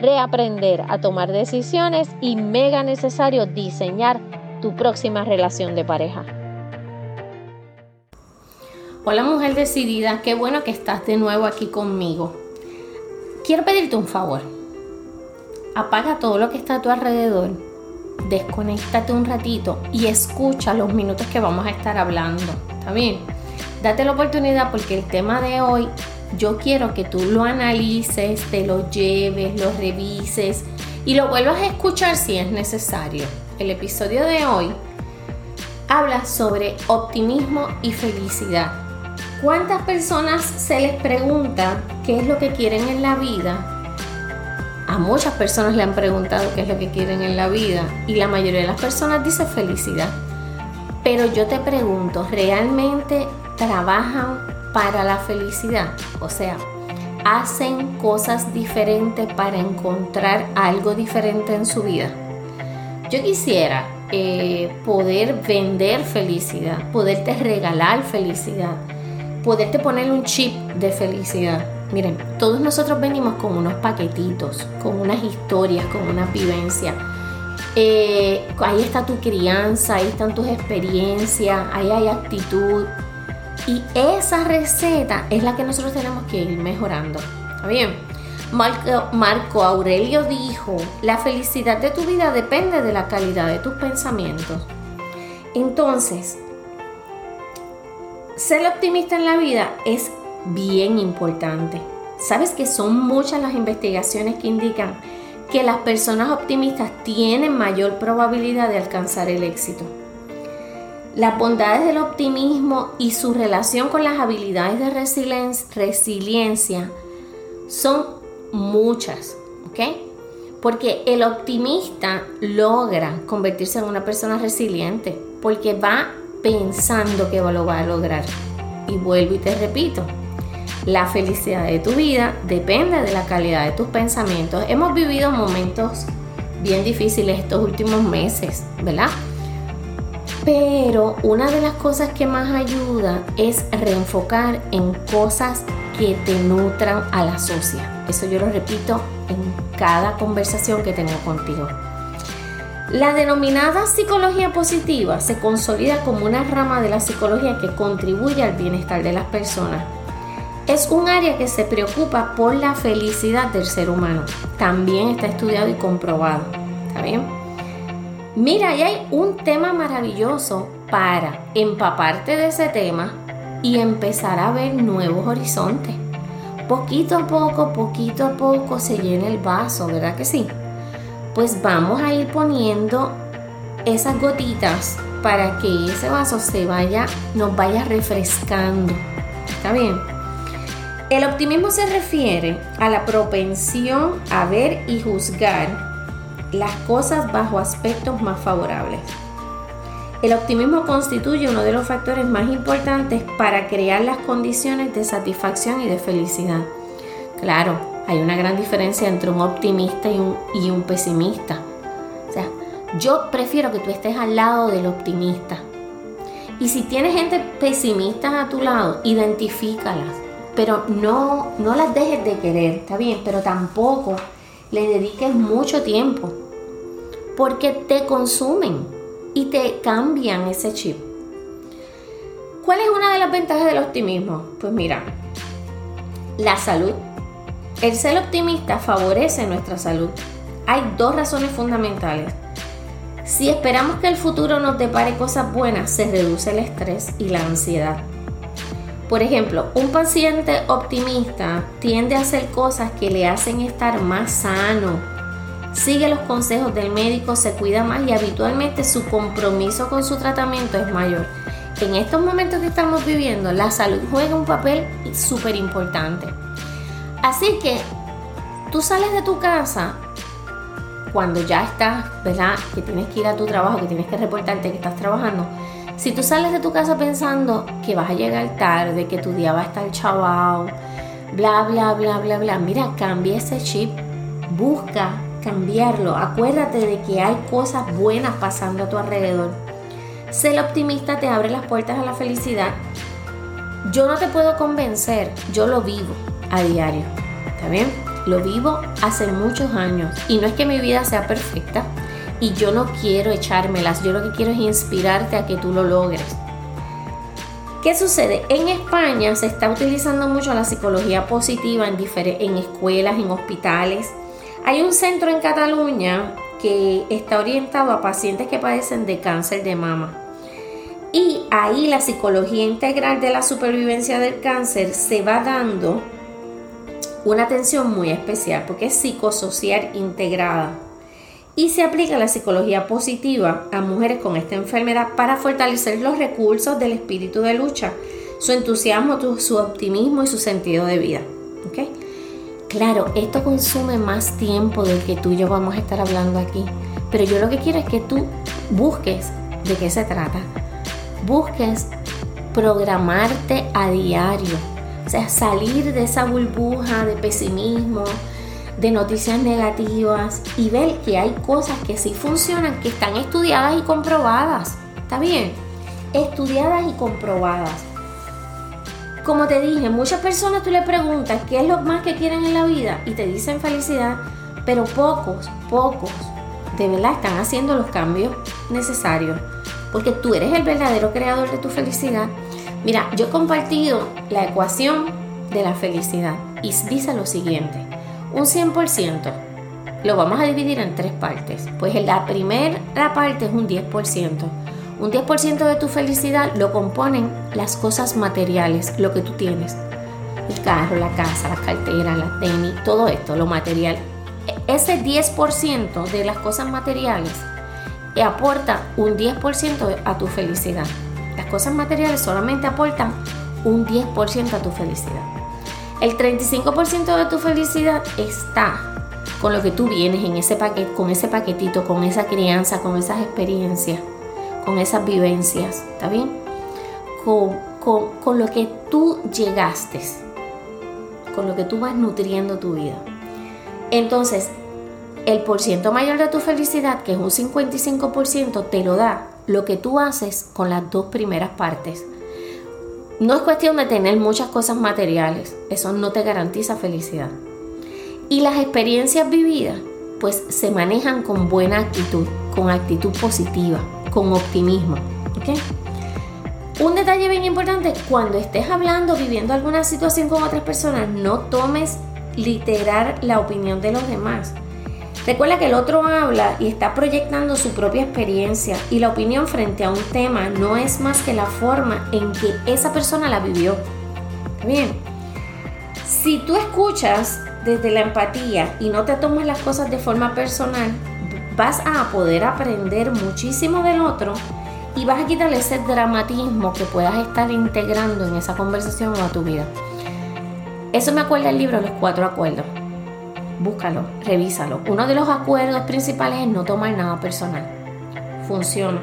reaprender a tomar decisiones y mega necesario diseñar tu próxima relación de pareja. Hola mujer decidida, qué bueno que estás de nuevo aquí conmigo. Quiero pedirte un favor. Apaga todo lo que está a tu alrededor, desconéctate un ratito y escucha los minutos que vamos a estar hablando. ¿Está bien? Date la oportunidad porque el tema de hoy yo quiero que tú lo analices, te lo lleves, lo revises y lo vuelvas a escuchar si es necesario. El episodio de hoy habla sobre optimismo y felicidad. ¿Cuántas personas se les pregunta qué es lo que quieren en la vida? A muchas personas le han preguntado qué es lo que quieren en la vida y la mayoría de las personas dice felicidad. Pero yo te pregunto, ¿realmente trabajan para la felicidad. O sea, hacen cosas diferentes para encontrar algo diferente en su vida. Yo quisiera eh, poder vender felicidad, poderte regalar felicidad, poderte poner un chip de felicidad. Miren, todos nosotros venimos con unos paquetitos, con unas historias, con una vivencia. Eh, ahí está tu crianza, ahí están tus experiencias, ahí hay actitud, y esa receta es la que nosotros tenemos que ir mejorando. ¿Está bien? Marco, Aurelio dijo, la felicidad de tu vida depende de la calidad de tus pensamientos. Entonces, ser optimista en la vida es bien importante. Sabes que son muchas las investigaciones que indican que las personas optimistas tienen mayor probabilidad de alcanzar el éxito. Las bondades del optimismo y su relación con las habilidades de resiliencia son muchas, ¿ok? Porque el optimista logra convertirse en una persona resiliente porque va pensando que lo va a lograr. Y vuelvo y te repito, la felicidad de tu vida depende de la calidad de tus pensamientos. Hemos vivido momentos bien difíciles estos últimos meses, ¿verdad? Pero una de las cosas que más ayuda es reenfocar en cosas que te nutran a la socia. Eso yo lo repito en cada conversación que tengo contigo. La denominada psicología positiva se consolida como una rama de la psicología que contribuye al bienestar de las personas. Es un área que se preocupa por la felicidad del ser humano. También está estudiado y comprobado. ¿Está bien? Mira, ahí hay un tema maravilloso para empaparte de ese tema y empezar a ver nuevos horizontes. Poquito a poco, poquito a poco se llena el vaso, ¿verdad que sí? Pues vamos a ir poniendo esas gotitas para que ese vaso se vaya, nos vaya refrescando. ¿Está bien? El optimismo se refiere a la propensión a ver y juzgar las cosas bajo aspectos más favorables. El optimismo constituye uno de los factores más importantes para crear las condiciones de satisfacción y de felicidad. Claro, hay una gran diferencia entre un optimista y un, y un pesimista. O sea, yo prefiero que tú estés al lado del optimista. Y si tienes gente pesimista a tu lado, identifícalas. Pero no, no las dejes de querer, está bien, pero tampoco le dediques mucho tiempo, porque te consumen y te cambian ese chip. ¿Cuál es una de las ventajas del optimismo? Pues mira, la salud. El ser optimista favorece nuestra salud. Hay dos razones fundamentales. Si esperamos que el futuro nos depare cosas buenas, se reduce el estrés y la ansiedad. Por ejemplo, un paciente optimista tiende a hacer cosas que le hacen estar más sano. Sigue los consejos del médico, se cuida más y habitualmente su compromiso con su tratamiento es mayor. En estos momentos que estamos viviendo, la salud juega un papel súper importante. Así que tú sales de tu casa cuando ya estás, ¿verdad? Que tienes que ir a tu trabajo, que tienes que reportarte que estás trabajando si tú sales de tu casa pensando que vas a llegar tarde, que tu día va a estar chavao, bla, bla, bla, bla, bla, mira, cambia ese chip, busca cambiarlo, acuérdate de que hay cosas buenas pasando a tu alrededor. Ser optimista te abre las puertas a la felicidad. Yo no te puedo convencer, yo lo vivo a diario, ¿está bien? Lo vivo hace muchos años y no es que mi vida sea perfecta, y yo no quiero echármelas, yo lo que quiero es inspirarte a que tú lo logres. ¿Qué sucede? En España se está utilizando mucho la psicología positiva en, escuelas, en hospitales. Hay un centro en Cataluña que está orientado a pacientes que padecen de cáncer de mama. Y ahí la psicología integral de la supervivencia del cáncer se va dando una atención muy especial porque es psicosocial integrada y se aplica la psicología positiva a mujeres con esta enfermedad para fortalecer los recursos del espíritu de lucha, su entusiasmo, su optimismo y su sentido de vida. Claro, esto consume más tiempo del que tú y yo vamos a estar hablando aquí, pero yo lo que quiero es que tú busques de qué se trata. Busques programarte a diario, o sea, salir de esa burbuja de pesimismo, de noticias negativas y ver que hay cosas que sí funcionan, que están estudiadas y comprobadas. ¿Está bien? Estudiadas y comprobadas. Como te dije, muchas personas tú le preguntas qué es lo más que quieren en la vida y te dicen felicidad, pero pocos, pocos de verdad están haciendo los cambios necesarios. Porque tú eres el verdadero creador de tu felicidad. Mira, yo he compartido la ecuación de la felicidad y dice lo siguiente un 100% lo vamos a dividir en tres partes. Pues la primera parte es un 10%. Un 10% de tu felicidad lo componen las cosas materiales, lo que tú tienes. El carro, la casa, la cartera, la tenis, todo esto, lo material. Ese 10% de las cosas materiales aporta un 10% a tu felicidad. Las cosas materiales solamente aportan un 10% a tu felicidad. El 35% de tu felicidad está con lo que tú vienes en ese paquete, con ese paquetito, con esa crianza, con esas experiencias, con esas vivencias, ¿está bien? Con, con lo que tú llegaste, con lo que tú vas nutriendo tu vida. Entonces, el porciento mayor de tu felicidad, que es un 55%, te lo da lo que tú haces con las dos primeras partes no es cuestión de tener muchas cosas materiales, eso no te garantiza felicidad. Y las experiencias vividas, pues se manejan con buena actitud, con actitud positiva, con optimismo. Un detalle bien importante, cuando estés hablando, viviendo alguna situación con otras personas, no tomes literal la opinión de los demás. Recuerda que el otro habla y está proyectando su propia experiencia y la opinión frente a un tema no es más que la forma en que esa persona la vivió. Bien, si tú escuchas desde la empatía y no te tomas las cosas de forma personal, vas a poder aprender muchísimo del otro y vas a quitarle ese dramatismo que puedas estar integrando en esa conversación o a tu vida. Eso me acuerda el libro Los Cuatro Acuerdos búscalo, revísalo. Uno de los acuerdos principales es no tomar nada personal. Funciona.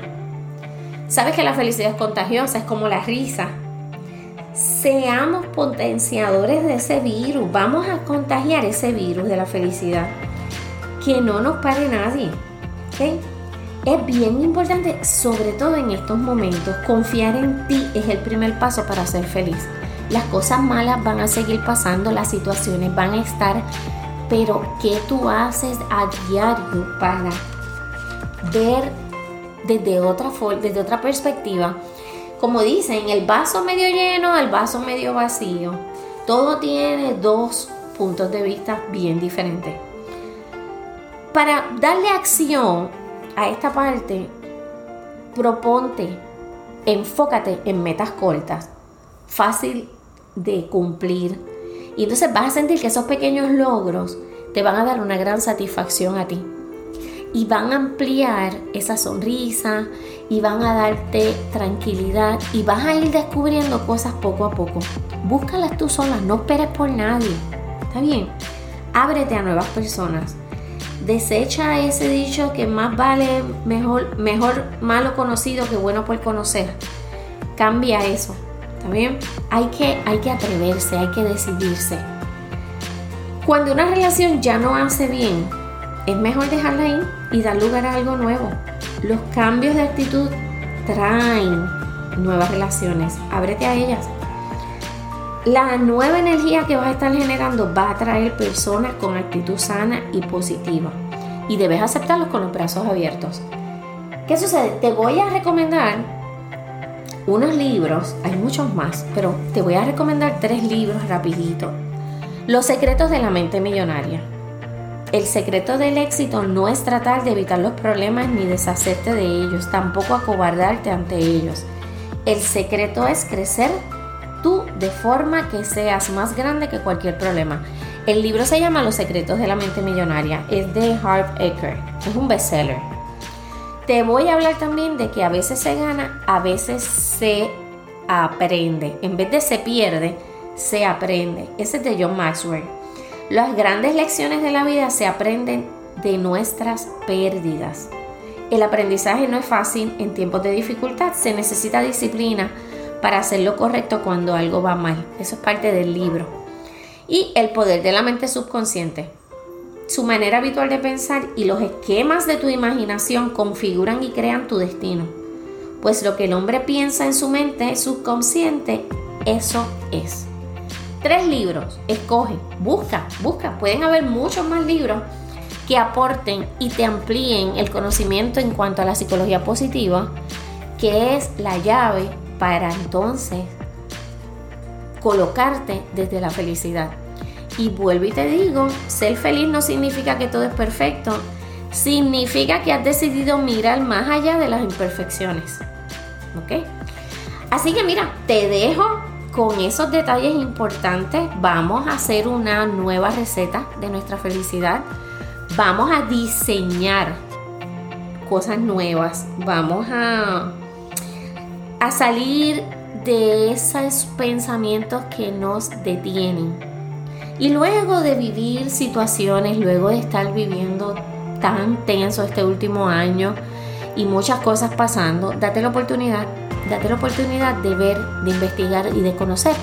Sabes que la felicidad es contagiosa, es como la risa. Seamos potenciadores de ese virus. Vamos a contagiar ese virus de la felicidad. Que no nos pare nadie. Es bien importante, sobre todo en estos momentos, confiar en ti es el primer paso para ser feliz. Las cosas malas van a seguir pasando, las situaciones van a estar pero ¿qué tú haces a diario para ver desde otra, desde otra perspectiva? Como dicen, el vaso medio lleno, el vaso medio vacío. Todo tiene dos puntos de vista bien diferentes. Para darle acción a esta parte, proponte, enfócate en metas cortas, fácil de cumplir. Y entonces vas a sentir que esos pequeños logros te van a dar una gran satisfacción a ti. Y van a ampliar esa sonrisa y van a darte tranquilidad y vas a ir descubriendo cosas poco a poco. Búscalas tú sola, no esperes por nadie. ¿Está bien? Ábrete a nuevas personas. Desecha ese dicho que más vale mejor, mejor malo conocido que bueno por conocer. Cambia eso. ¿Está? Hay que, hay que atreverse, hay que decidirse. Cuando una relación ya no hace bien, es mejor dejarla ahí y dar lugar a algo nuevo. Los cambios de actitud traen nuevas relaciones. Ábrete a ellas. La nueva energía que vas a estar generando va a traer personas con actitud sana y positiva. Y debes aceptarlos con los brazos abiertos. ¿Qué sucede? Te voy a recomendar unos libros, hay muchos más, pero te voy a recomendar tres libros rapidito los secretos de la mente millonaria. El secreto del éxito no es tratar de evitar los problemas ni deshacerte de ellos, tampoco acobardarte ante ellos. El secreto es crecer tú de forma que seas más grande que cualquier problema. El libro se llama Los secretos de la mente millonaria, es de Harv Eker, es un bestseller. Te voy a hablar también de que a veces se gana, a veces se aprende. En vez de se pierde, se aprende. Ese es de John Maxwell. Las grandes lecciones de la vida se aprenden de nuestras pérdidas. El aprendizaje no es fácil en tiempos de dificultad. Se necesita disciplina para hacer lo correcto cuando algo va mal. Eso es parte del libro. Y el poder de la mente subconsciente. Su manera habitual de pensar y los esquemas de tu imaginación configuran y crean tu destino. Pues lo que el hombre piensa en su mente subconsciente, eso es tres libros, escoge, busca, busca. Pueden haber muchos más libros que aporten y te amplíen el conocimiento en cuanto a la psicología positiva, que es la llave para entonces colocarte desde la felicidad. Y vuelvo y te digo, ser feliz no significa que todo es perfecto, significa que has decidido mirar más allá de las imperfecciones. ¿Ok? Así que mira, te dejo con esos detalles importantes vamos a hacer una nueva receta de nuestra felicidad. Vamos a diseñar cosas nuevas. Vamos a, a salir de esos pensamientos que nos detienen. Y luego de vivir situaciones, luego de estar viviendo tan tenso este último año y muchas cosas pasando, date la oportunidad date la oportunidad de ver, de investigar y de conocer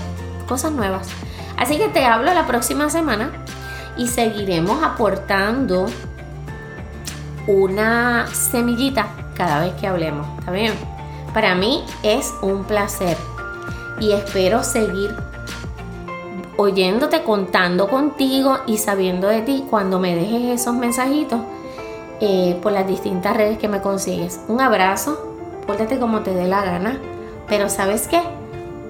cosas nuevas. Así que te hablo la próxima semana y seguiremos aportando una semillita cada vez que hablemos. ¿Está bien? Para mí es un placer y espero seguir oyéndote, contando contigo y sabiendo de ti cuando me dejes esos mensajitos eh, por las distintas redes que me consigues. Un abrazo pórtate como te dé la gana, pero ¿sabes qué?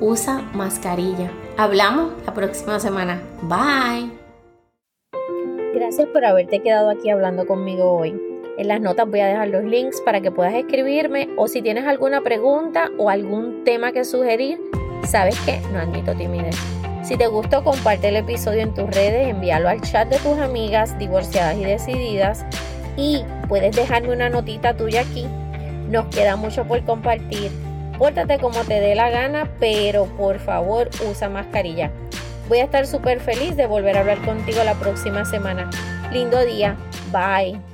Usa mascarilla. Hablamos la próxima semana. Bye. Gracias por haberte quedado aquí hablando conmigo hoy. En las notas voy a dejar los links para que puedas escribirme o si tienes alguna pregunta o algún tema que sugerir, sabes que no admito timidez. Si te gustó, comparte el episodio en tus redes, envíalo al chat de tus amigas divorciadas y decididas y puedes dejarme una notita tuya aquí nos queda mucho por compartir. Pórtate como te dé la gana, pero por favor usa mascarilla. Voy a estar súper feliz de volver a hablar contigo la próxima semana. Lindo día. Bye.